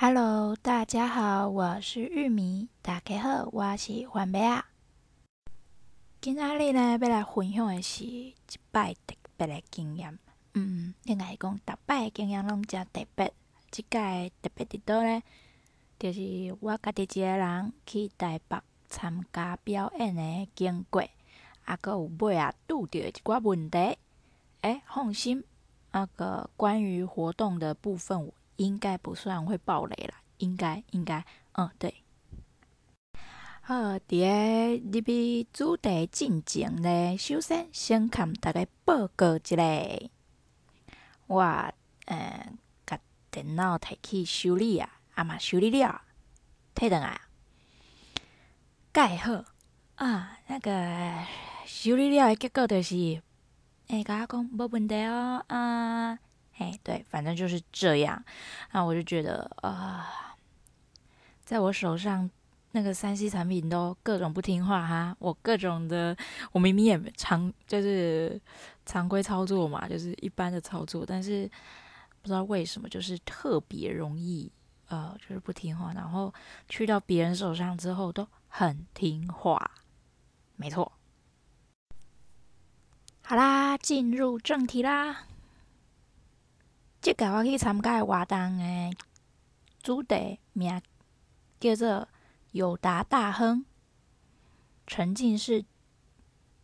Hello，大家好，我是玉米。大家好，我是番麦啊。今仔日呢，要来分享的是一摆特别的经验。嗯，应该是讲，逐摆的经验拢真特别。即摆特别伫倒呢，就是我家己一个人去台北参加表演的经过，啊，搁有尾啊拄着一寡问题。诶、放心，那个关于活动的部分。应该不算会爆雷啦，应该应该，嗯，对。好，伫个入去主题进前呢，首先先看大家报告一下，我呃，甲电脑提去修理啊，啊嘛修理了，退转来，盖好啊，那个修理了的结果就是，诶、甲我讲无问题哦，啊。哎，对，反正就是这样。那我就觉得啊、呃，在我手上那个三 C 产品都各种不听话哈，我各种的，我明明也常就是常规操作嘛，就是一般的操作，但是不知道为什么就是特别容易呃，就是不听话，然后去到别人手上之后都很听话。没错。好啦，进入正题啦。即个我去参加的活动的主题名叫做“友达大亨”，沉浸式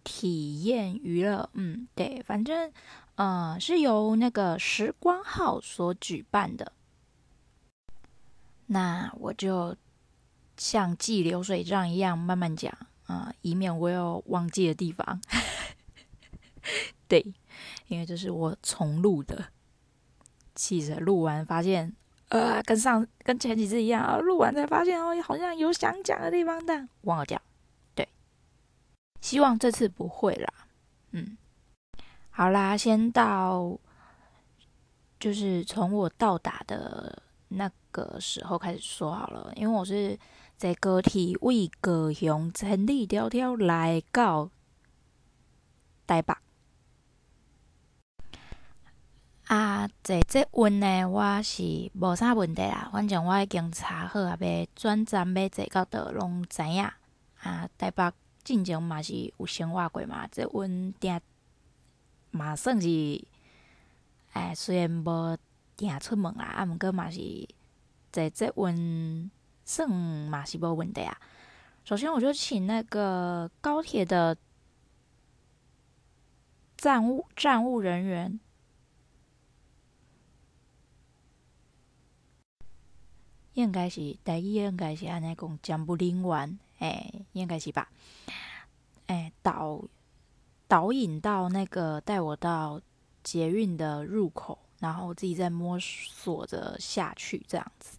体验娱乐。嗯，对，反正呃是由那个时光号所举办的。那我就像记流水账一样慢慢讲啊，以免我有忘记的地方。对，因为这是我重录的。气着录完发现，呃，跟上跟前几次一样啊，录完才发现哦，好像有想讲的地方，但忘了讲。对，希望这次不会啦。嗯，好啦，先到，就是从我到达的那个时候开始说好了，因为我是在歌体为高雄千里迢迢来到台北。啊，坐这运呢，我是无啥问题啦。反正我已经查好啊，要转站要坐到倒，拢知影。啊，台北进前嘛是有生活过嘛，这运定嘛算是，哎，虽然无定出门啦，啊，毋过嘛是坐这运算嘛是无问题啊。首先，我就请那个高铁的站务站务人员。应该是，台语应该是安尼讲，站务人员，诶，应该是吧？诶，导导引到那个带我到捷运的入口，然后我自己再摸索着下去，这样子。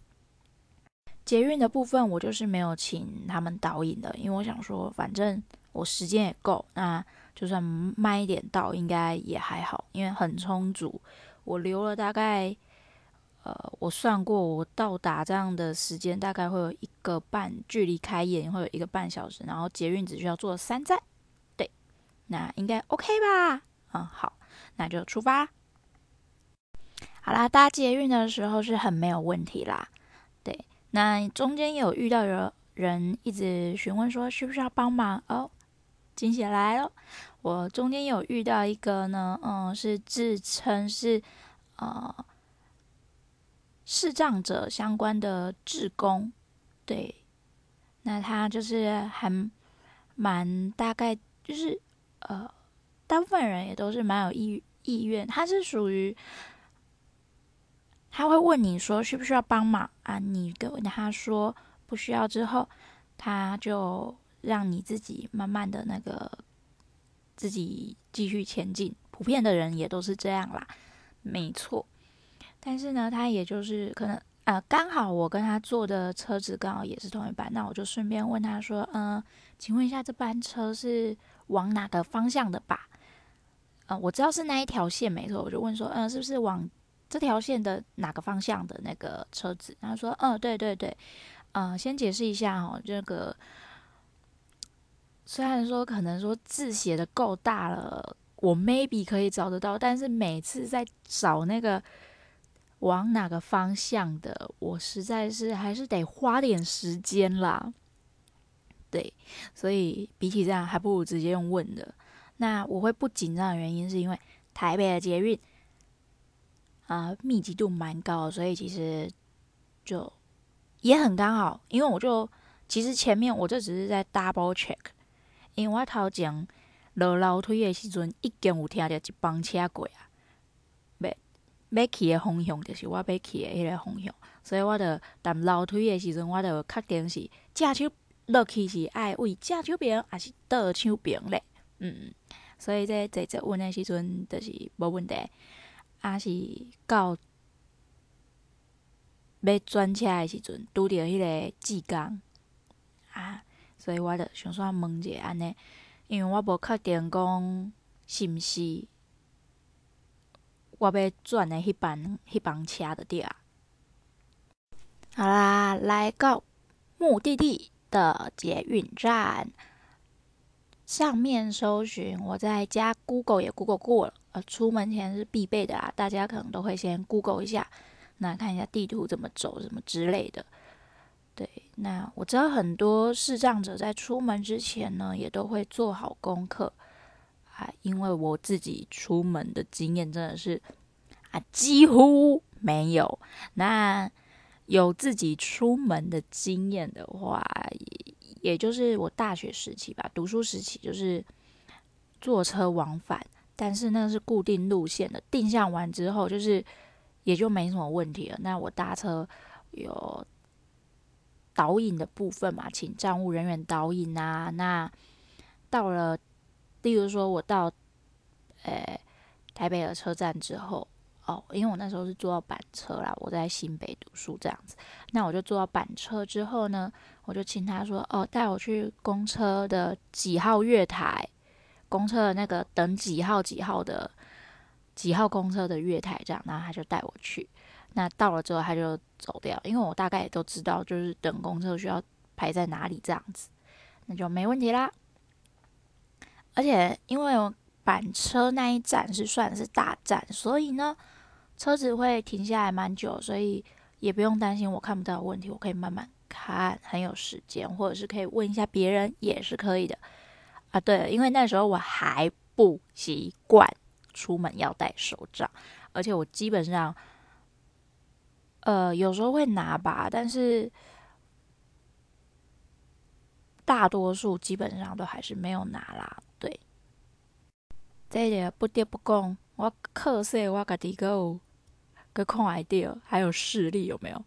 捷运的部分我就是没有请他们导引的，因为我想说，反正我时间也够，那就算慢一点到，应该也还好，因为很充足，我留了大概。呃，我算过，我到达这样的时间大概会有一个半，距离开演会有一个半小时，然后捷运只需要坐三站，对，那应该 OK 吧？嗯，好，那就出发。好啦，搭捷运的时候是很没有问题啦，对，那中间有遇到有人一直询问说需不需要帮忙哦，惊喜来了，我中间有遇到一个呢，嗯，是自称是呃。视障者相关的志工，对，那他就是还蛮大概，就是呃，大部分人也都是蛮有意意愿。他是属于他会问你说需不需要帮忙啊？你跟他说不需要之后，他就让你自己慢慢的那个自己继续前进。普遍的人也都是这样啦，没错。但是呢，他也就是可能，呃，刚好我跟他坐的车子刚好也是同一班，那我就顺便问他说，嗯、请问一下这班车是往哪个方向的吧？呃，我知道是那一条线没错，我就问说，嗯、是不是往这条线的哪个方向的那个车子？他说，嗯、对对对，嗯、先解释一下哦，这个虽然说可能说字写的够大了，我 maybe 可以找得到，但是每次在找那个。往哪个方向的，我实在是还是得花点时间啦。对，所以比起这样，还不如直接用问的。那我会不紧张的原因，是因为台北的捷运啊、密集度蛮高，所以其实就也很刚好。因为我就其实前面我这只是在 double check，因为我头前落楼梯的时阵，已经有听到一班车过啊。要去的方向就是我要去的迄个方向，所以我着踮楼梯的时阵，我着确定是正手落去是爱为正手边还是倒手边咧。嗯，所以在坐捷运的时阵，就是无问题。啊，是到要转车的时阵，拄着迄个志工啊，所以我着想说问一下安尼，因为我无确定讲是毋是我要转的迄班迄班车的地啊。好啦，来到目的地的捷运站。上面搜寻，我在家 Google 也 Google 过了，呃，出门前是必备的啦。大家可能都会先 Google 一下，那看一下地图怎么走，什么之类的。对，那我知道很多视障者在出门之前呢，也都会做好功课啊，因为我自己出门的经验真的是啊，几乎没有。那有自己出门的经验的话，也。也就是我大学时期吧，读书时期就是坐车往返，但是那是固定路线的，定向完之后就是也就没什么问题了。那我搭车有导引的部分嘛，请站务人员导引啊。那到了，例如说我到呃台北的车站之后。哦，因为我那时候是坐到板车啦，我在新北读书这样子，那我就坐到板车之后呢，我就请他说，哦，带我去公车的几号月台，公车的那个等几号几号的几号公车的月台这样，然后他就带我去，那到了之后他就走掉，因为我大概也都知道，就是等公车需要排在哪里这样子，那就没问题啦。而且因为我板车那一站是算是大站，所以呢。车子会停下来蛮久，所以也不用担心我看不到问题，我可以慢慢看，很有时间，或者是可以问一下别人也是可以的啊。对，因为那时候我还不习惯出门要带手杖，而且我基本上，呃，有时候会拿吧，但是大多数基本上都还是没有拿啦。这一点不得不讲，我课色我家己个。个空 idea 还有视力有没有？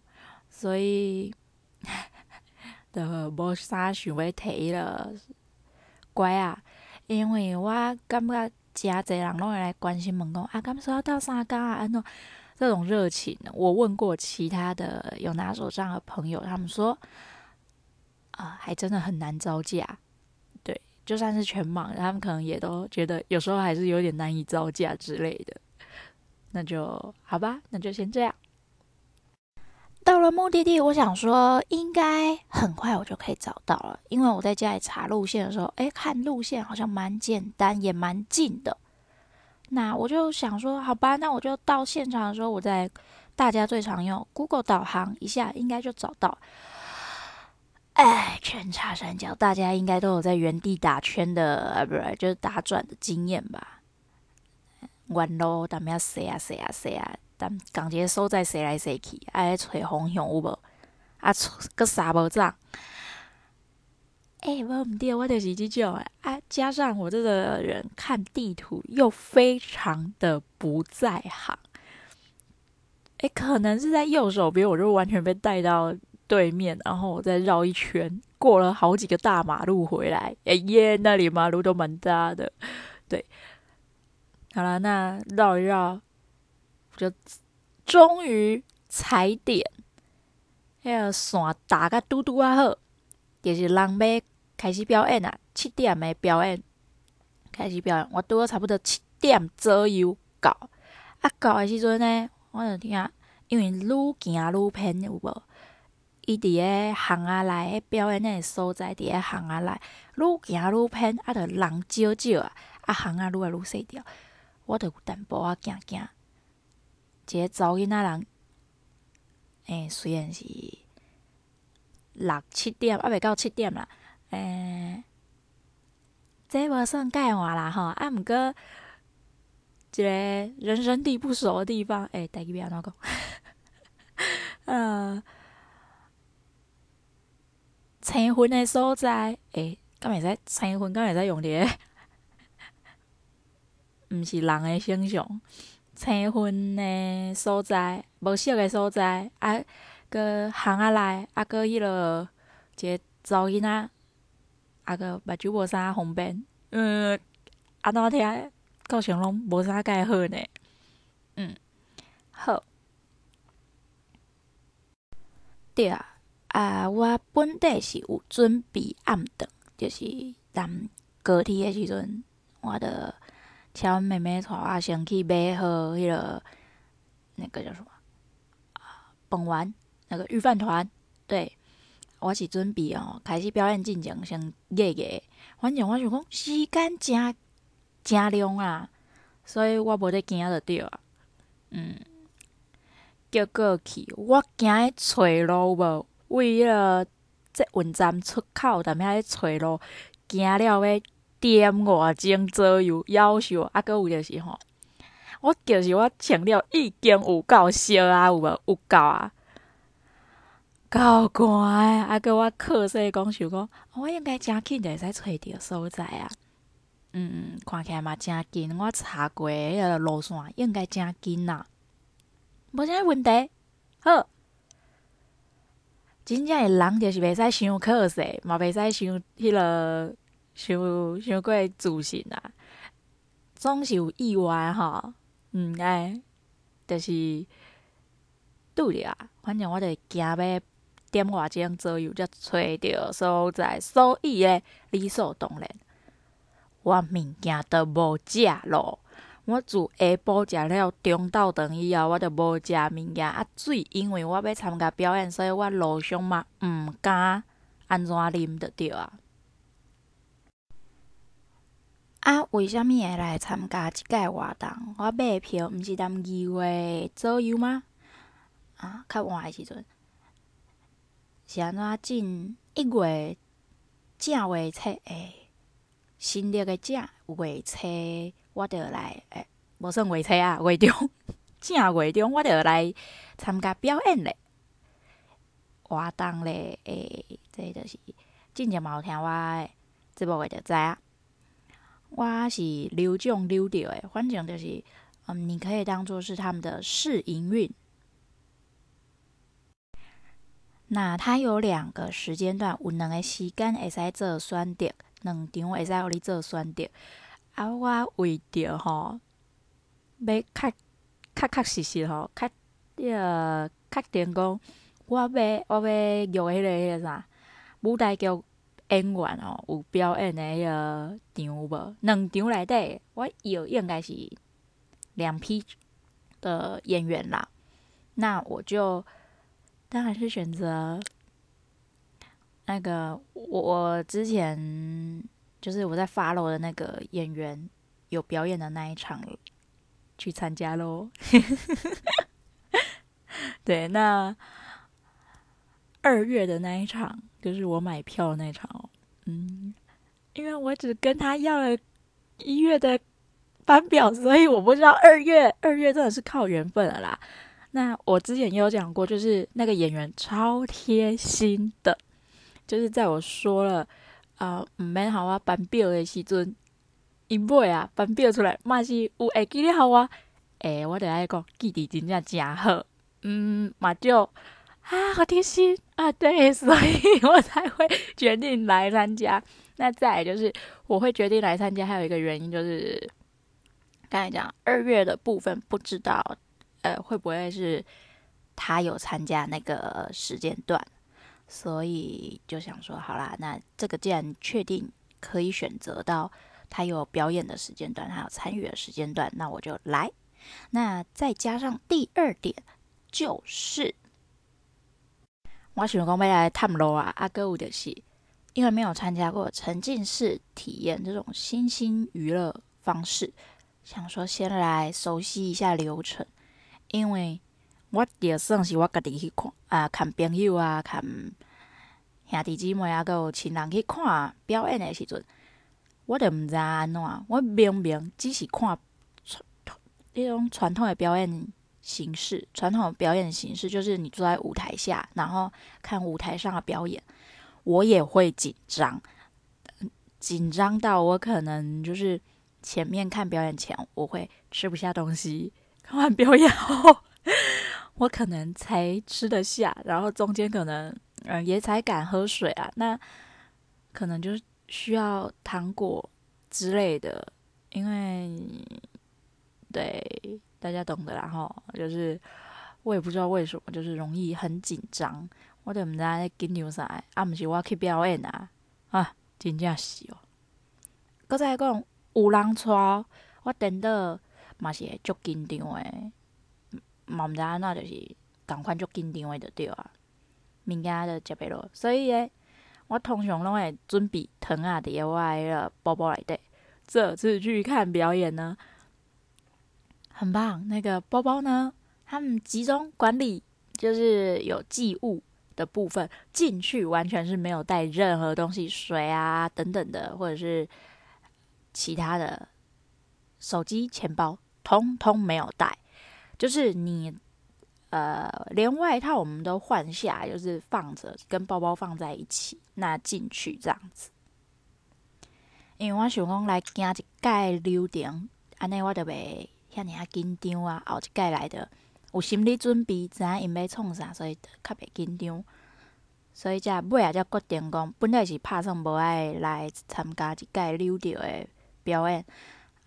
所以 的无啥想要提了，乖啊！因为我感觉真侪人拢会来关心问讲啊，敢说要到三天啊？安怎这种热情，我问过其他的有拿手杖的朋友，他们说啊，还真的很难招架。就算是全盲，他们可能也都觉得有时候还是有点难以招架之类的。那就好吧，那就先这样。到了目的地，我想说应该很快我就可以找到了，因为我在家里查路线的时候，诶，看路线好像蛮简单，也蛮近的。那我就想说，好吧，那我就到现场的时候，我在大家最常用 Google 导航一下，应该就找到。哎，圈叉三角，大家应该都有在原地打圈的，啊，不是，就是打转的经验吧。弯路，但要洗啊洗啊洗啊，但讲一个所在洗来洗去，爱找方向有无？啊，搁啥无账？诶，无毋对，我就是这种诶。啊，加上我这个人看地图又非常的不在行。诶，可能是在右手边，我就完全被带到对面，然后我再绕一圈，过了好几个大马路回来。哎耶，那里马路都蛮大的，对。好了，那绕一绕，就终于踩点。那个伞打个嘟嘟啊好，就是人要开始表演啊，七点的表演开始表演。我拄好差不多七点左右到，啊到的时阵呢，我就听，因为愈行愈偏有无？伊伫个巷仔内表演个所在，伫个巷仔内愈行愈偏，啊，着人少少啊，啊巷仔愈来愈细条。我着有淡薄仔惊惊，一个查某囡仔人诶，虽然是六七点，啊未到七点啦。诶，这无算介晏啦吼，啊，毋过一个人生地不熟的地方，诶，台语要安怎讲？青云的所在，诶，敢会使青云？敢会使用伫个？毋是人诶形象。青云的所在，无色的所在，啊，搁巷仔内，啊，搁迄落一个查某囡仔，啊，搁目睭无啥方便，嗯，安怎听，构成拢无啥介好呢？嗯，好，对啊，啊，我本地是有准备暗顿，就是当高铁的时阵，我着。请阮妹妹带我先去买好迄个，那个叫什么啊？饭圆，那个御饭团。对，我是准备哦，开始表演进前先热热。反正我想讲时间真真量啊，所以我无得惊着着啊。嗯，叫过去我行去找路无，为迄个捷运站出口，踮遐咧找路，行了要。点外钟左右，夭寿啊！阁有就是吼，我就是我穿了已经有够烧啊，有无有够啊？够寒啊！阁我靠说讲想讲，我应该真紧就会使找着所在啊。嗯，看起来嘛真近，我查过迄个路线，应该真近呐。无啥问题。好，真正诶人就是袂使伤可惜，嘛袂使伤迄个。伤伤过自信啊，总是有意外吼，毋爱，就是拄着啊。反正我着行要点外钟左右才找着所在，所以咧理所当然，我物件都无食咯。我自下晡食了中昼顿以后，我就无食物件啊。水，因为我要参加表演，所以我路上嘛毋敢安怎啉着着啊。啊，为虾米会来参加即个活动？我买票毋是踮二月左右吗？啊，较晏诶时阵是安怎进一月正月初诶，新历诶正月初，我着来诶，无算月初啊，月中 正月中，我着来参加表演咧。活动咧，诶，这就是真正嘛有听我诶节目诶，着知啊。我是留奖留到诶，反正就是，嗯，你可以当做是他们的试营运。那它有两个时间段，有两个时间会使做选择，两场会使互你做选择。啊，我为着吼，要确确确实实吼，确呃确定讲，我要我要约迄个迄个啥舞台剧。演员哦，有表演的迄个场无？两场内底，我有应该是两批的演员啦。那我就当然是选择那个我我之前就是我在 follow 的那个演员有表演的那一场去参加喽。对，那二月的那一场。就是我买票的那场哦，嗯，因为我只跟他要了一月的班表，所以我不知道二月，二月真的是靠缘分了啦。那我之前也有讲过，就是那个演员超贴心的，就是在我说了啊，唔免好啊班表的时阵，因尾啊班表出来，嘛是有会记得好啊，诶，我得爱讲记忆真正真好，嗯，嘛就。啊，好贴心啊！对，所以我才会决定来参加。那再就是，我会决定来参加，还有一个原因就是，刚才讲二月的部分，不知道呃会不会是他有参加那个时间段，所以就想说，好啦，那这个既然确定可以选择到他有表演的时间段，他有参与的时间段，那我就来。那再加上第二点就是。我想讲要来探路啊，啊，阁有就是，因为没有参加过沉浸式体验这种新兴娱乐方式，想说先来熟悉一下流程。因为我着算是我家己去看啊，看朋友啊，看兄弟姊妹啊，阁有亲人去看表演的时阵，我着毋知安怎，我明明只是看传迄种传统的表演形式，传统的表演形式就是你坐在舞台下，然后看舞台上的表演，我也会紧张，紧张到我可能就是前面看表演前我会吃不下东西，看完表演后。我可能才吃得下，然后中间可能嗯也才敢喝水啊，那可能就是需要糖果之类的，因为对大家懂的啦吼，就是我也不知道为什么，就是容易很紧张，我都毋知在紧张啥，啊毋是我去表演啊，啊真正是哦。搁再讲有人带我等到嘛是会足紧张诶。嘛毋知安怎，就是共款足紧张诶，着对啊，物件着食袂落，所以诶，我通常拢会准备糖仔伫我诶个包包内底。这次去看表演呢，很棒。那个包包呢，他们集中管理，就是有寄物的部分进去，完全是没有带任何东西，水啊等等的，或者是其他的手机、钱包，通通没有带。就是你，呃，连外套我们都换下，就是放着跟包包放在一起，那进去这样子。因为我想讲来行一届流程，安尼我就袂遐尔啊紧张啊，后一届来的有心理准备，知影因要创啥，所以较袂紧张。所以才尾仔才决定讲，本来是拍算无爱来参加一届溜掉的表演，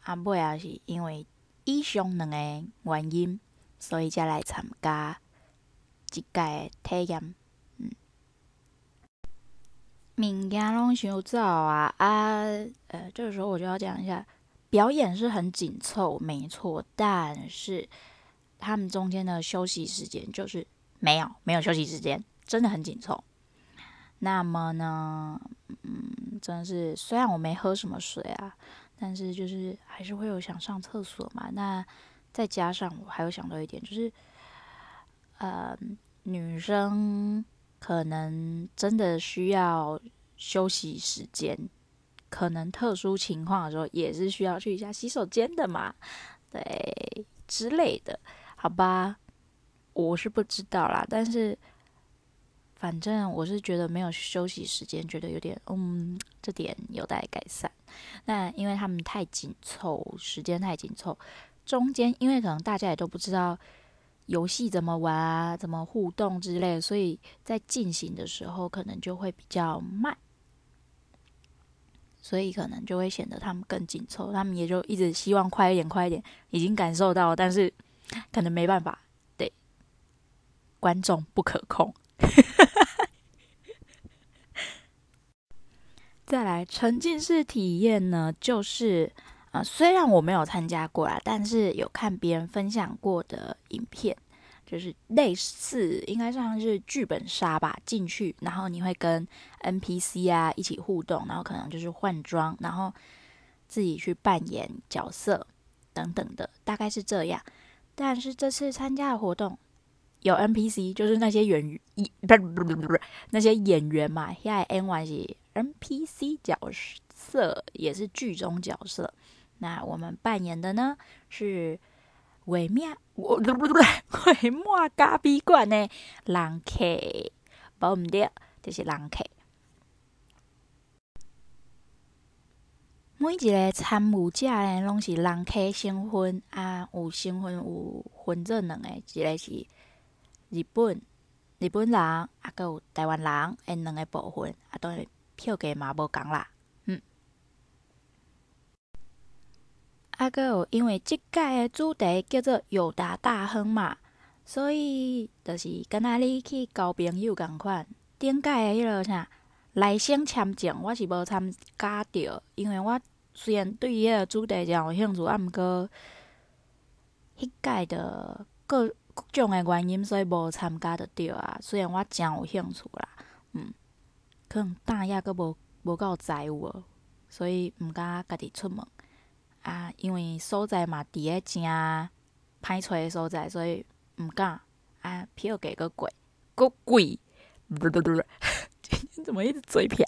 啊，尾啊是因为。以上两个原因，所以才来参加这届体验。嗯，物件拢想走啊啊！呃，这个时候我就要讲一下，表演是很紧凑，没错，但是他们中间的休息时间就是没有，没有休息时间，真的很紧凑。那么呢，嗯，真是，虽然我没喝什么水啊。但是就是还是会有想上厕所嘛，那再加上我还有想到一点，就是呃，女生可能真的需要休息时间，可能特殊情况的时候也是需要去一下洗手间的嘛，对之类的，好吧，我是不知道啦，但是。反正我是觉得没有休息时间，觉得有点嗯，这点有待改善。那因为他们太紧凑，时间太紧凑，中间因为可能大家也都不知道游戏怎么玩啊，怎么互动之类，所以在进行的时候可能就会比较慢，所以可能就会显得他们更紧凑，他们也就一直希望快一点，快一点，已经感受到，但是可能没办法，对，观众不可控。再来沉浸式体验呢，就是呃，虽然我没有参加过啦，但是有看别人分享过的影片，就是类似应该算是剧本杀吧，进去然后你会跟 NPC 啊一起互动，然后可能就是换装，然后自己去扮演角色等等的，大概是这样。但是这次参加的活动。有 NPC，就是那些演员，不不不不不，那些演员嘛，现在 N Y 是 NPC 角色，也是剧中角色。那我们扮演的呢是伪面，我不不不，伪末咖啡馆的人客，无毋对，就是人客。每一个参与者呢，拢是人客身份啊，有身份有分做两个，一个是。日本日本人啊，搁有台湾人，因两个部分啊，当然票价嘛无共啦。嗯，啊，搁有因为即届的主题叫做“友达大亨”嘛，所以就是敢若你去交朋友共款。顶届的迄落啥来生签证，我是无参加着，因为我虽然对迄个主题诚有兴趣，啊，毋过迄届的各。各种的原因，所以无参加着着啊。虽然我诚有兴趣啦，可能大亚阁无无够财务，所以毋敢家己出门啊。因为所在嘛伫个诚歹找的所在，所以毋敢啊，票价阁贵，阁贵，不不不不，今 天怎么一直嘴瓢？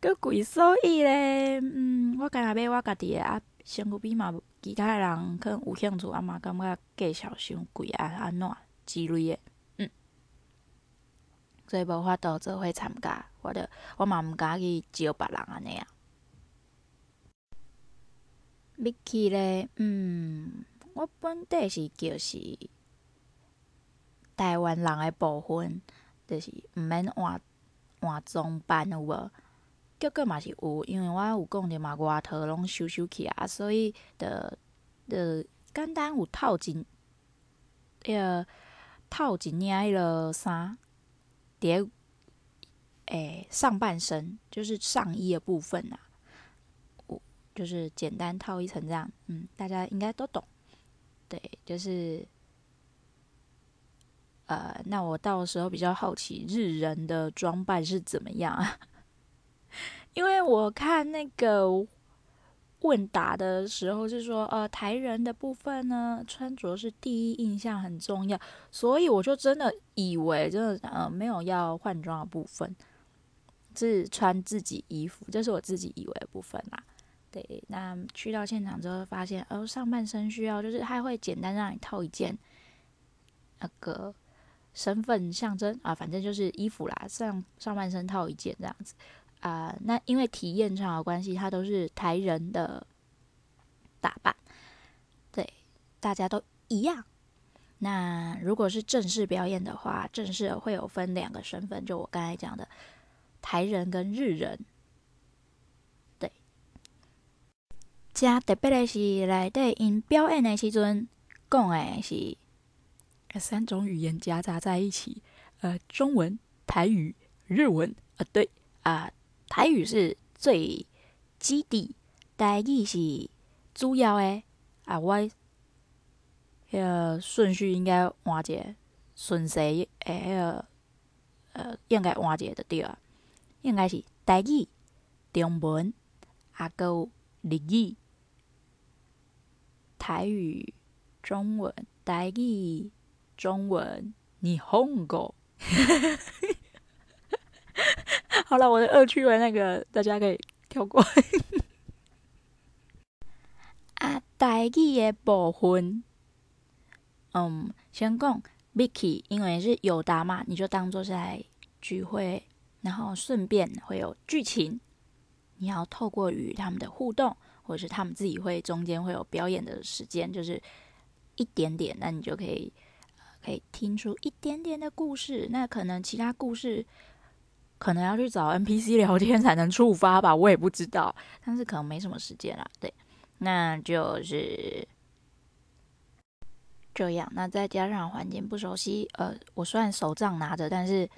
阁贵，所以咧，嗯，我干若买我家己诶啊，身躯边嘛，其他人可能有兴趣，啊嘛感觉价钱伤贵啊，安怎之类诶，嗯，所以无法度做伙参加，我着我嘛毋敢去招别人安尼啊。入去咧，嗯，我本底是就是台湾人诶部分，就是毋免换换装扮有无？结果嘛是有，因为我有讲着嘛，外套拢收收起啊，所以着着简单有套一迄个套一领迄个衫，叠诶上半身就是上衣的部分啊。我就是简单套一层这样，嗯，大家应该都懂。对，就是，呃，那我到时候比较好奇日人的装扮是怎么样啊？因为我看那个问答的时候是说，呃，台人的部分呢，穿着是第一印象很重要，所以我就真的以为，真的呃，没有要换装的部分，是穿自己衣服，这是我自己以为的部分啦。对，那去到现场之后发现，哦，上半身需要就是他会简单让你套一件那个身份象征啊，反正就是衣服啦，上上半身套一件这样子啊。那因为体验上的关系，它都是台人的打扮，对，大家都一样。那如果是正式表演的话，正式会有分两个身份，就我刚才讲的台人跟日人。对加特别的是，内底因表演的时阵讲的是三种语言夹杂在一起，呃，中文、台语、日文，呃，对，啊、台语是最基底，台语是主要的，啊，我迄顺序应该换一个顺序，诶，迄个呃，应该换一个就对了，应该是台语、中文，啊，搁有日语。台语、中文、台语、中文、日本语。好了，我的恶趣味那个大家可以跳过。啊，台语的部分，嗯，先讲 Vicky，因为是友达嘛，你就当做是来聚会，然后顺便会有剧情，你要透过与他们的互动。或者是他们自己会中间会有表演的时间，就是一点点，那你就可以可以听出一点点的故事。那可能其他故事可能要去找 NPC 聊天才能触发吧，我也不知道。但是可能没什么时间啦，对，那就是这样。那再加上环境不熟悉，呃，我虽然手杖拿着，但是，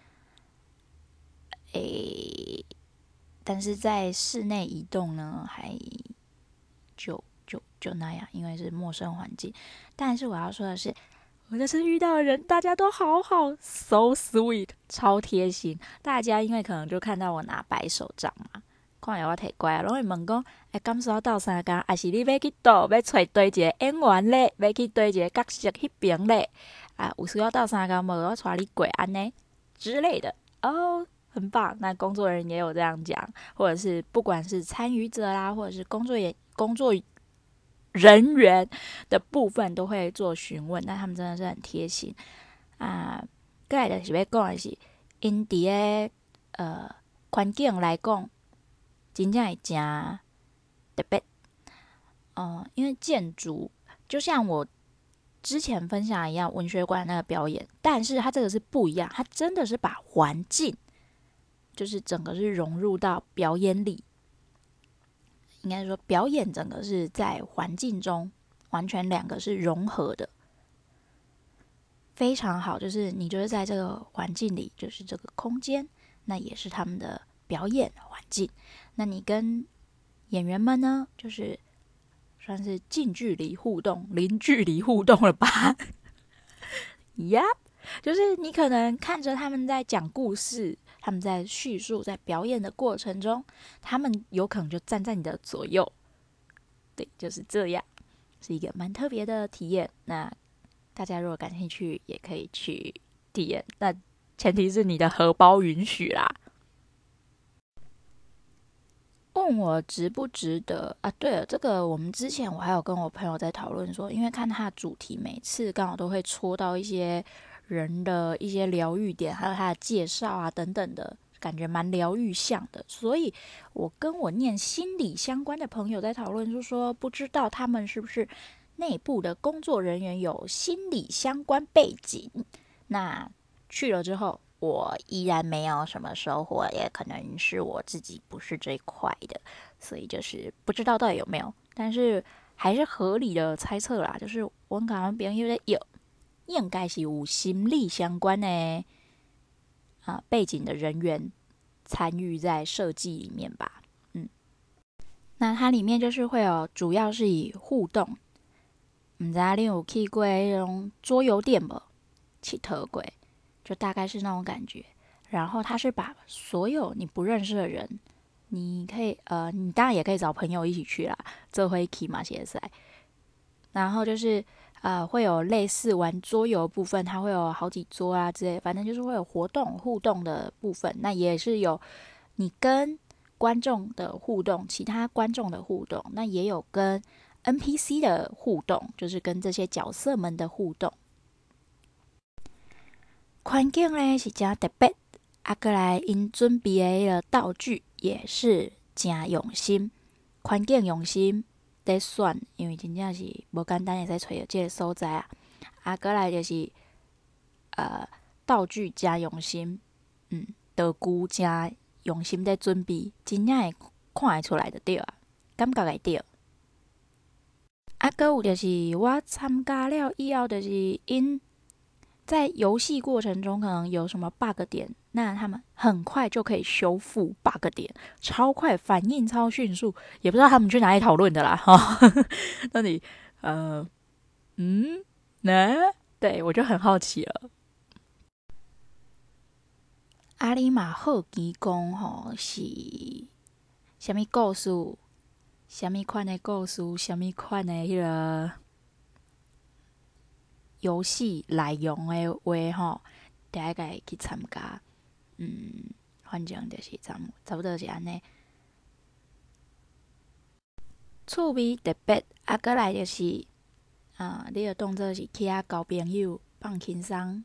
诶，但是在室内移动呢，还。就就就那样，因为是陌生环境。但是我要说的是，我这次遇到的人，大家都好好，so sweet，超贴心。大家因为可能就看到我拿白手杖嘛，看来我太乖了，拢会问讲，哎，敢是要斗相共，还是你要去倒，要找对一个演员嘞，要去对一个角色迄边嘞？啊，有需要斗相共，无我带你过安呢之类的哦，很棒。那工作人员也有这样讲，或者是不管是参与者啦，或者是工作人员。工作人员的部分都会做询问，那他们真的是很贴心啊。过来就是要讲的是，因伫个呃环境来讲，真正会诚特别。嗯，因为建筑就像我之前分享一样，文学馆那个表演，但是它这个是不一样，它真的是把环境，就是整个是融入到表演里。应该说，表演整个是在环境中，完全两个是融合的，非常好。就是你就是在这个环境里，就是这个空间，那也是他们的表演环境。那你跟演员们呢，就是算是近距离互动、零距离互动了吧？yep, 就是你可能看着他们在讲故事。他们在叙述，在表演的过程中，他们有可能就站在你的左右，对，就是这样，是一个蛮特别的体验。那大家如果感兴趣，也可以去体验。那前提是你的荷包允许啦。问我值不值得啊？对了，这个我们之前我还有跟我朋友在讨论说，因为看他的主题，每次刚好都会戳到一些人的一些疗愈点，还有他的介绍啊等等的，感觉蛮疗愈向的。所以我跟我念心理相关的朋友在讨论，就说不知道他们是不是内部的工作人员有心理相关背景。那去了之后。我依然没有什么收获，也可能是我自己不是这一块的，所以就是不知道到底有没有，但是还是合理的猜测啦。就是我可能别人有点有，应该是有心理相关的啊背景的人员参与在设计里面吧。嗯，那它里面就是会有，主要是以互动。唔知你有去过那种桌游店不？去特贵。就大概是那种感觉，然后他是把所有你不认识的人，你可以呃，你当然也可以找朋友一起去啦，这会起嘛现在。然后就是呃，会有类似玩桌游部分，它会有好几桌啊之类，反正就是会有活动互动的部分。那也是有你跟观众的互动，其他观众的互动，那也有跟 NPC 的互动，就是跟这些角色们的互动。环境呢是真特别，啊，过来因准备的道具也是真用心，环境用心在选，因为真正是无简单会使揣着即个所在啊。啊，过来就是呃道具诚用心，嗯，道具诚用心在准备，真正会看会出来的对啊，感觉会对。啊，搁有就是我参加了以后，就是因。在游戏过程中，可能有什么 bug 点，那他们很快就可以修复 bug 点，超快，反应超迅速，也不知道他们去哪里讨论的啦。哈，那你，呃，嗯，呢？对，我就很好奇了。阿里马赫基公吼是什么故事？什么款的故事？什么款的迄个？游戏内容的话，吼，大家去参加。嗯，反正就是差差不多是安尼。趣味特别，啊，过来就是，啊，你的动作是去遐交朋友，放轻松。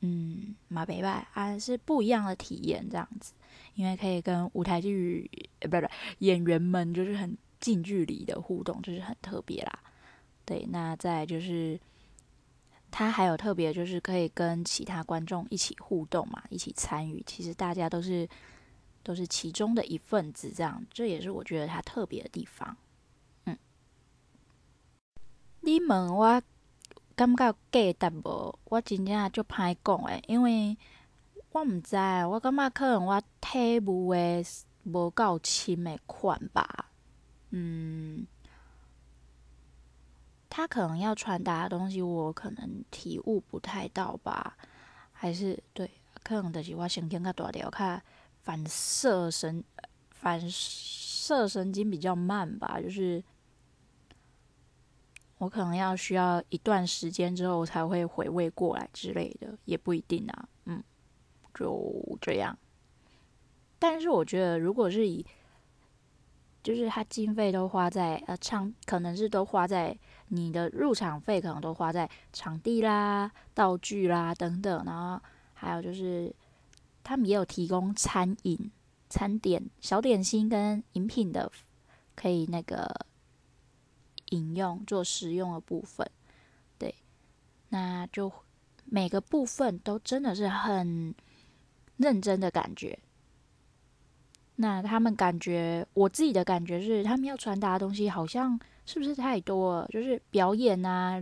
嗯，嘛袂歹，啊，是不一样的体验这样子，因为可以跟舞台剧，呃，不是演员们，就是很近距离的互动，就是很特别啦。对，那再就是，他还有特别，就是可以跟其他观众一起互动嘛，一起参与。其实大家都是都是其中的一份子，这样，这也是我觉得他特别的地方。嗯，你问我感觉价值无？我真正就歹讲诶，因为我毋知，我感觉可能我体悟诶无够深诶款吧，嗯。他可能要传达的东西，我可能体悟不太到吧，还是对，可能就是我神经较大条，看反射神反射神经比较慢吧，就是我可能要需要一段时间之后才会回味过来之类的，也不一定啊，嗯，就这样。但是我觉得，如果是以就是他经费都花在呃场，可能是都花在你的入场费，可能都花在场地啦、道具啦等等，然后还有就是他们也有提供餐饮、餐点、小点心跟饮品的，可以那个饮用做食用的部分。对，那就每个部分都真的是很认真的感觉。那他们感觉，我自己的感觉是，他们要传达的东西好像是不是太多了？就是表演啊，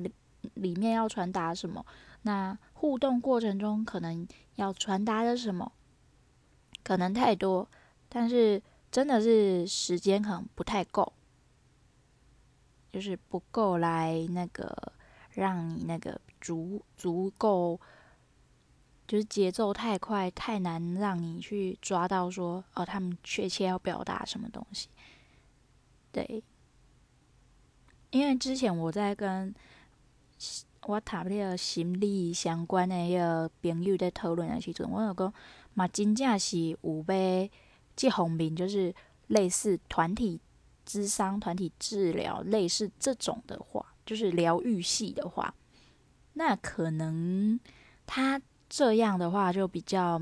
里面要传达什么？那互动过程中可能要传达的什么？可能太多，但是真的是时间可能不太够，就是不够来那个让你那个足足够。就是节奏太快，太难让你去抓到说哦，他们确切要表达什么东西。对，因为之前我在跟我读迄个心理相关的迄个朋友在讨论的时阵，我有讲嘛，真正是有要这方面，就是类似团体智商、团体治疗，类似这种的话，就是疗愈系的话，那可能他这样的话就比较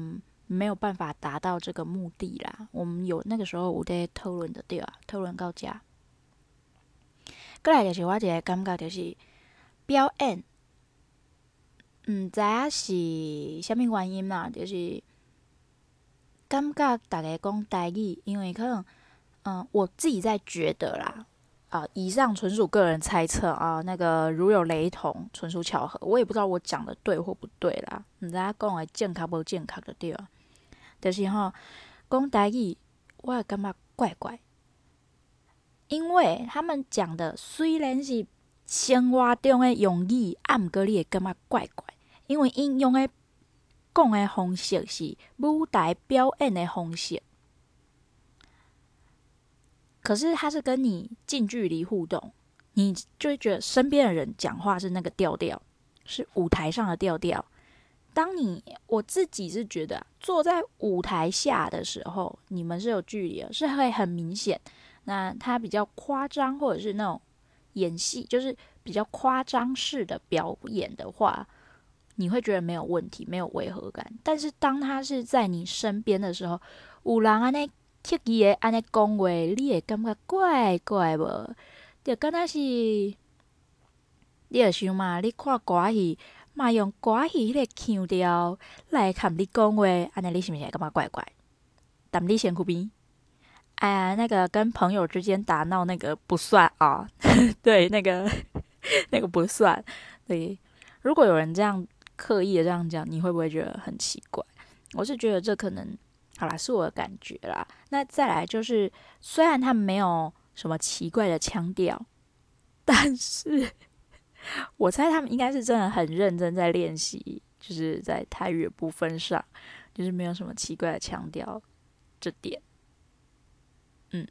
没有办法达到这个目的啦。我们有那个时候有在讨论的对啊，讨论到这。过来就是我一个感觉，就是表演，毋知影是虾物原因啦，就是感觉大家讲台语，因为可能，嗯，我自己在觉得啦，啊，以上纯属个人猜测啊，那个如有雷同，纯属巧合，我也不知道我讲的对或不对啦，毋知影讲的正确无正确的对啊，就是吼讲台语，我也感觉怪怪。因为他们讲的虽然是生活中的用语，啊，毋过你会感觉怪怪，因为因用的讲的方式是舞台表演的方式，可是他是跟你近距离互动，你就会觉得身边的人讲话是那个调调，是舞台上的调调。当你我自己是觉得坐在舞台下的时候，你们是有距离的，是会很明显。那他比较夸张，或者是那种演戏，就是比较夸张式的表演的话，你会觉得没有问题，没有违和感。但是当他是在你身边的时候，五郎啊那刻意的安尼讲话，你会感觉怪怪无？就敢若是，你就想嘛，你看歌戏，嘛用歌戏迄个腔调来看你讲话，安尼你是毋是会感觉怪怪？但你先去边？哎呀，那个跟朋友之间打闹那个不算啊，对，那个 那个不算。对，如果有人这样刻意的这样讲，你会不会觉得很奇怪？我是觉得这可能，好啦，是我的感觉啦。那再来就是，虽然他们没有什么奇怪的腔调，但是我猜他们应该是真的很认真在练习，就是在台语的部分上，就是没有什么奇怪的腔调，这点。嗯，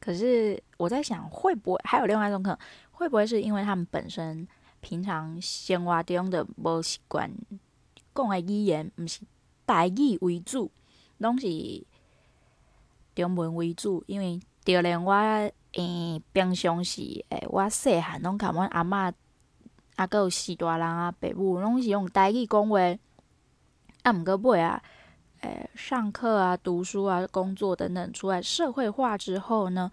可是我在想，会不会还有另外一种可能？会不会是因为他们本身平常生活中的无习惯讲的语言，不是台语为主，拢是中文为主？因为就连我诶、平常时诶，我细汉拢甲阮阿嬷，啊，阁有四大人啊，爸母拢是用台语讲话，啊，毋过尾啊。诶，上课啊，读书啊，工作等等，出来社会化之后呢，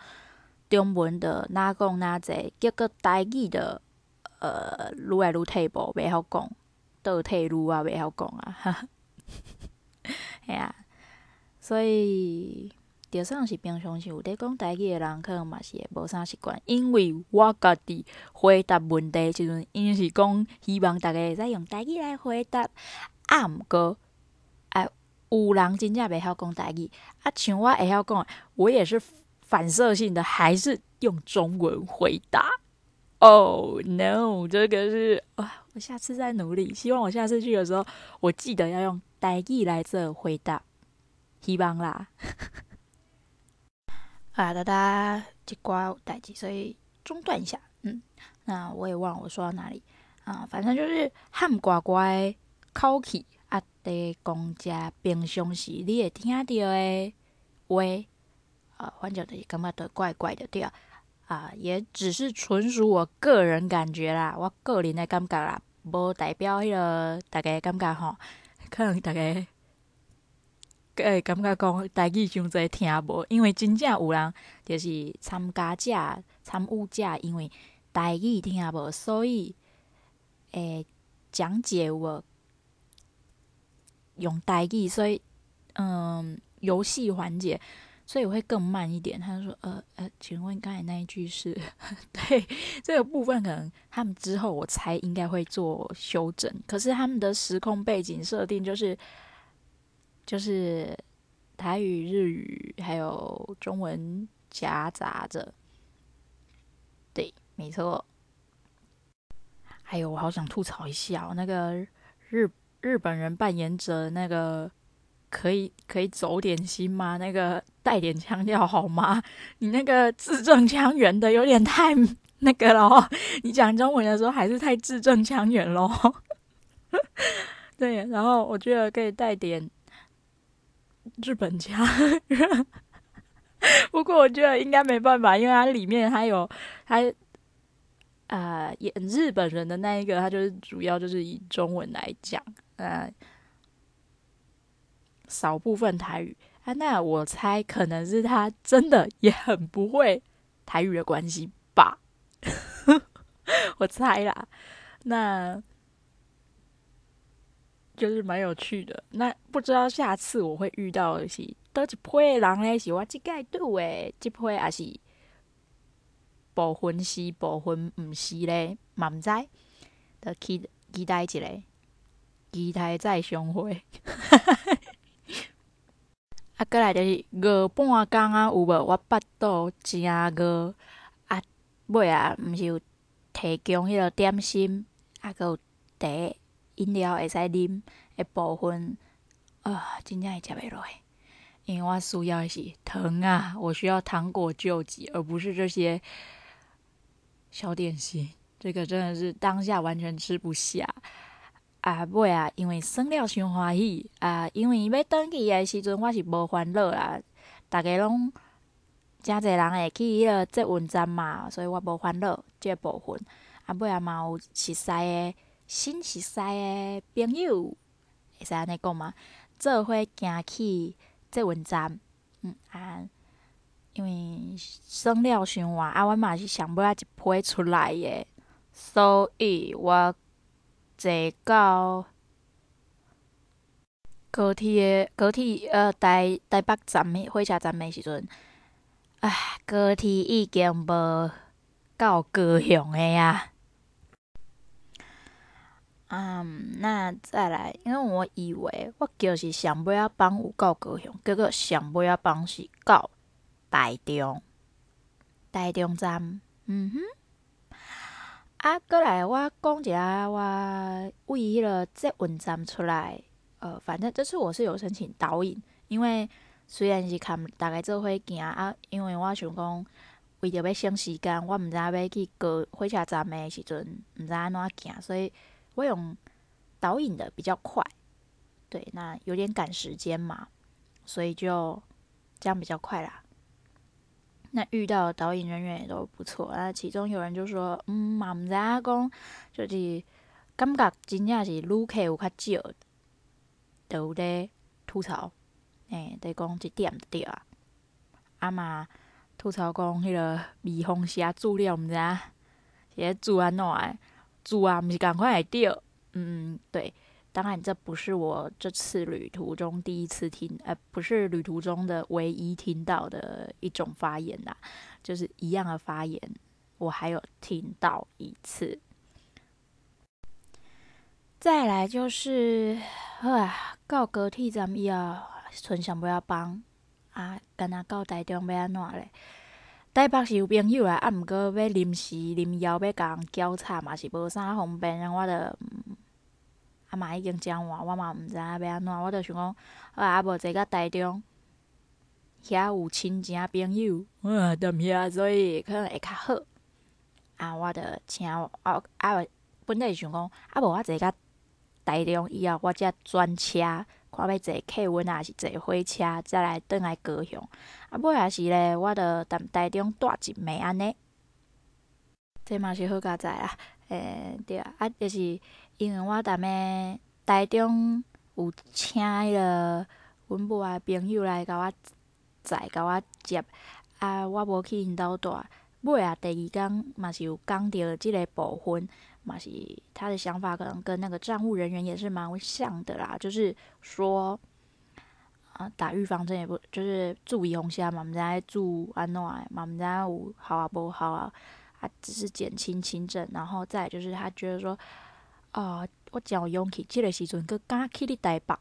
中文的哪讲哪侪，结果台语的，呃，愈来愈退步，袂晓讲，倒退路啊，袂晓讲啊，系啊，所以就算是平常时有在讲台语的人，可能嘛是无啥习惯，因为我家己回答问题时阵，因是讲希望大家会使用台语来回答，啊，毋过。有人真正袂晓讲台语，啊，像我会晓讲，我也是反射性的，还是用中文回答。Oh no，这个是啊，我下次再努力，希望我下次去的时候，我记得要用台语来做回答，希望啦。啊，大家一寡有代志，所以中断一下。嗯，那我也忘了我说到哪里啊，反正就是喊乖乖口气。啊！在讲遮平常时你会听到的话，啊，反正就是感觉都怪怪的，对啊，啊，也只是纯属我个人感觉啦，我个人的感觉啦，无代表迄个大家感觉吼，可能大家诶感觉讲台语上侪听无，因为真正有人就是参加者、参与者，因为台语听无，所以诶讲解我。用台语，所以嗯，游戏环节，所以我会更慢一点。他就说：“呃呃，请问刚才那一句是？对这个部分，可能他们之后我猜应该会做修正。可是他们的时空背景设定就是就是台语、日语还有中文夹杂着。对，没错。还有，我好想吐槽一下，那个日。”日本人扮演者那个可以可以走点心吗？那个带点腔调好吗？你那个字正腔圆的有点太那个咯，你讲中文的时候还是太字正腔圆咯。对，然后我觉得可以带点日本腔，不过我觉得应该没办法，因为它里面还有还呃演日本人的那一个，他就是主要就是以中文来讲，呃，少部分台语啊。那我猜可能是他真的也很不会台语的关系吧。我猜啦，那就是蛮有趣的。那不知道下次我会遇到的是倒一批人呢？是我这届对诶，这批还是部分是部分毋是咧？嘛毋知，得期期待一下，期待再相会。啊，过来就是饿半工啊，有无？我腹肚真饿。啊尾啊，毋是有提供迄个点心，啊，阁有茶饮料会使啉诶部分，啊、真正会食袂落，因为我需要的是糖啊，我需要糖果救急，而不是这些小点心。这个真的是当下完全吃不下啊！尾啊，因为耍了伤欢喜啊，因为伊要转去诶时阵，我是无烦恼啦，逐个拢。诚侪人会去迄个接运站嘛，所以我无烦恼这个部分。啊，尾啊嘛有熟悉诶，新熟悉诶朋友，会使安尼讲嘛？做伙行去接运站，嗯啊，因为耍了伤晚，啊，阮嘛是上尾仔一批出来诶，所以我坐到高铁诶高铁呃台台北站诶火车站诶时阵。唉，高铁已经无到高雄诶呀。嗯，那再来，因为我以为我就是上尾仔枋有到高雄，结果上尾仔枋是到台中，台中站。嗯哼。啊，过来我讲一下，我为迄个捷运站出来。呃，反正这次我是有申请导引，因为。虽然是看大家做伙行啊，因为我想讲为着要省时间，我毋知影要去过火车站的时阵，毋知安怎行，所以我用导引的比较快。对，那有点赶时间嘛，所以就这样比较快啦。那遇到导演人员也都不错，那其中有人就说：“嗯，嘛毋知影讲，就是感觉真正是旅客有较少，都有咧吐槽。”诶，得讲一点对啊，啊嘛吐槽讲迄个蜜蜂虾煮了，毋知影，是煮安怎诶？煮啊，毋是赶快会对。嗯，对，当然这不是我这次旅途中第一次听，呃，不是旅途中的唯一听到的一种发言啦，就是一样的发言，我还有听到一次。再来就是，啊，到高铁站以后。剩上尾仔枋啊，干那到台中要安怎咧？台北是有朋友啊，啊，毋过要临时临要要甲人交叉嘛，是无啥方便。我着啊嘛已经讲完，我嘛毋知影要安怎，我着想讲，我啊，无坐到台中，遐有亲情朋友，啊，踮遐，所以可能会较好。啊，我着请我啊啊，本来是想讲，啊无我坐到台中以后，我则转车。看要坐客运啊，是坐火车，再来转来高雄。啊，尾也是咧，我着踮台中住一暝安尼。这嘛是好佳哉啦，诶、欸，对啊，啊，就是因为我踮咧台中有请迄个阮母的朋友来甲我载，甲我接。啊，我无去因兜住。尾啊，第二工嘛是有讲到即个部分。嘛是他的想法，可能跟那个账务人员也是蛮像的啦。就是说，啊，打预防针也不，就是注意红线嘛，毋知在注安怎嘛，毋知有好啊不好啊，啊，只是减轻轻症。然后再就是他觉得说，啊，我真有勇气，这个时阵阁敢去你台北，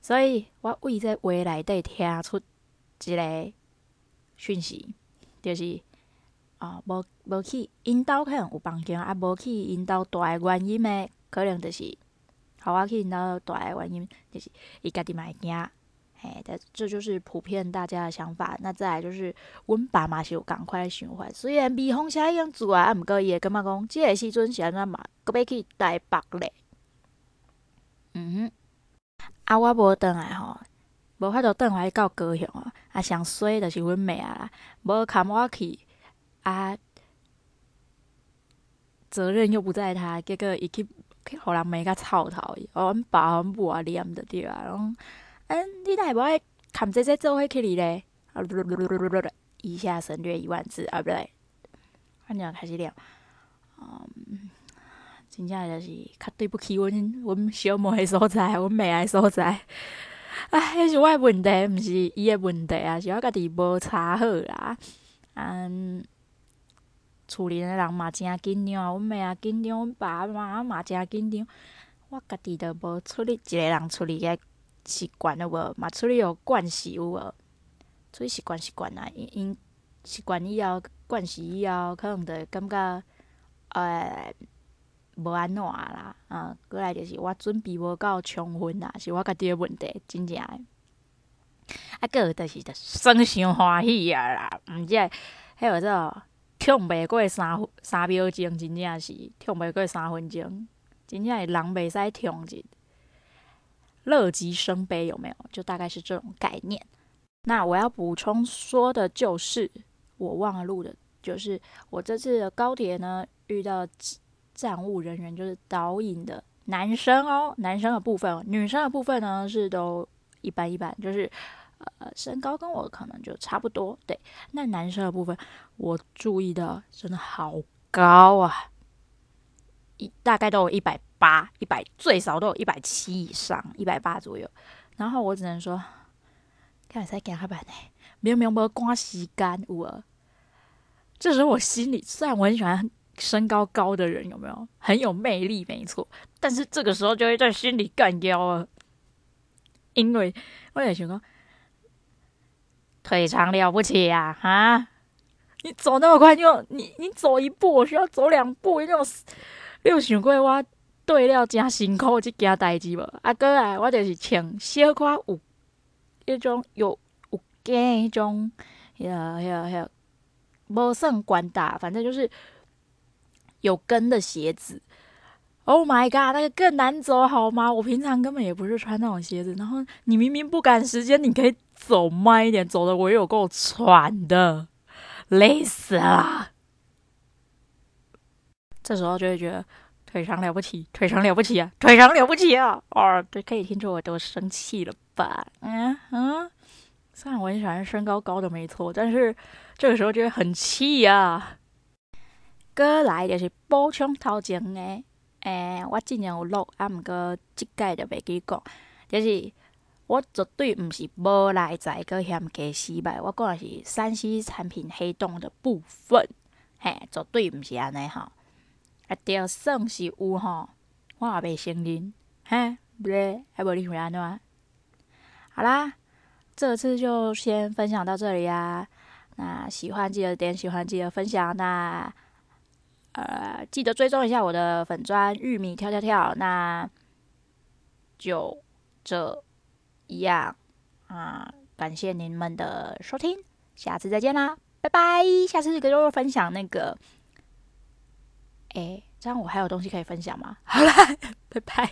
所以我为这话内底听出一个讯息，就是。啊，无无去因兜可能有房间，啊，无去因兜住的原因呢，可能就是，互我去因兜住的原因，就是伊家己嘛会惊，哎，但这就是普遍大家的想法。那再来就是，阮爸妈是有赶快想法，虽然蜜蜂侠一样做啊，毋过伊会感觉讲，这个时阵是安怎嘛，阁要去台北咧。嗯哼，啊，我无转来吼，无法度转来到高雄啊。啊，上衰就是阮妹啊，无看我去，啊，责任又不在他，结果伊去，去互人骂甲臭头，哦，阮爸阮母啊念着对啊，拢。嗯，你哪会无爱看这些做伙去哩咧？啊，以下省略一万字啊，不对，反正开始念。嗯，真正就是较对不起阮阮小妹的所在，阮妹的所在。啊，迄是我的问题，毋是伊的问题啊，是我家己无查好啦。嗯，厝里的人嘛真紧张，阮妹也紧张，阮爸妈嘛真紧张，我家己都无处理，一个人处理个。习惯了无？嘛，处理有惯习有无？处理习惯习惯啊，因因习惯以后，惯习以后，可能就感觉，呃，无安怎啦。啊，过来就是我准备无够充分啦，是我家己的问题，真正诶。啊，个有就是着耍伤欢喜啊啦，毋只，迄个做，跳袂过三三秒钟，真正是跳袂过三分钟，真正是人袂使跳一。乐极生悲有没有？就大概是这种概念。那我要补充说的就是，我忘了录的，就是我这次的高铁呢，遇到站务人员，就是导引的男生哦，男生的部分，女生的部分呢是都一般一般，就是呃身高跟我可能就差不多。对，那男生的部分，我注意的真的好高啊，一大概都有一百。八一百最少都有一百七以上，一百八左右。然后我只能说，看才给他办呢，没有没有没有刮洗干我。这时候我心里虽然我很喜欢身高高的人，有没有很有魅力？没错，但是这个时候就会在心里干掉了，因为我也想说，腿长了不起呀！啊，你走那么快就，就你你走一步，我需要走两步，那种六想过哇。对了，真辛苦这件代志无？啊，过来，我就是穿小可有迄种有有跟迄种，迄个迄个迄，无算宽大，反正就是有跟的鞋子。Oh my god，那个更难走好吗？我平常根本也不是穿那种鞋子。然后你明明不赶时间，你可以走慢一点，走的我有够喘的，累死了。这时候就会觉得。腿长了不起，腿长了不起啊，腿长了不起啊！哦，对，可以听出我都生气了吧？嗯嗯，虽然我很喜欢身高高的没错，但是这个时候就会很气呀、啊。过来就是补充头前的，诶、我之前有录，啊，毋过这届就袂记讲，就是我绝对毋是无来在个嫌加失败，我讲的是三 C 产品黑洞的部分，嘿，绝对毋是安尼哈。啊，对，算是有吼，我也袂承认，嘿，不对，还无你会安怎？好啦，这次就先分享到这里啊。那喜欢记得点喜欢，记得分享。那呃，记得追踪一下我的粉专玉米跳跳跳。那就这样啊，感谢您们的收听，下次再见啦，拜拜。下次给我分享那个。哎，这样我还有东西可以分享吗？好啦，拜拜。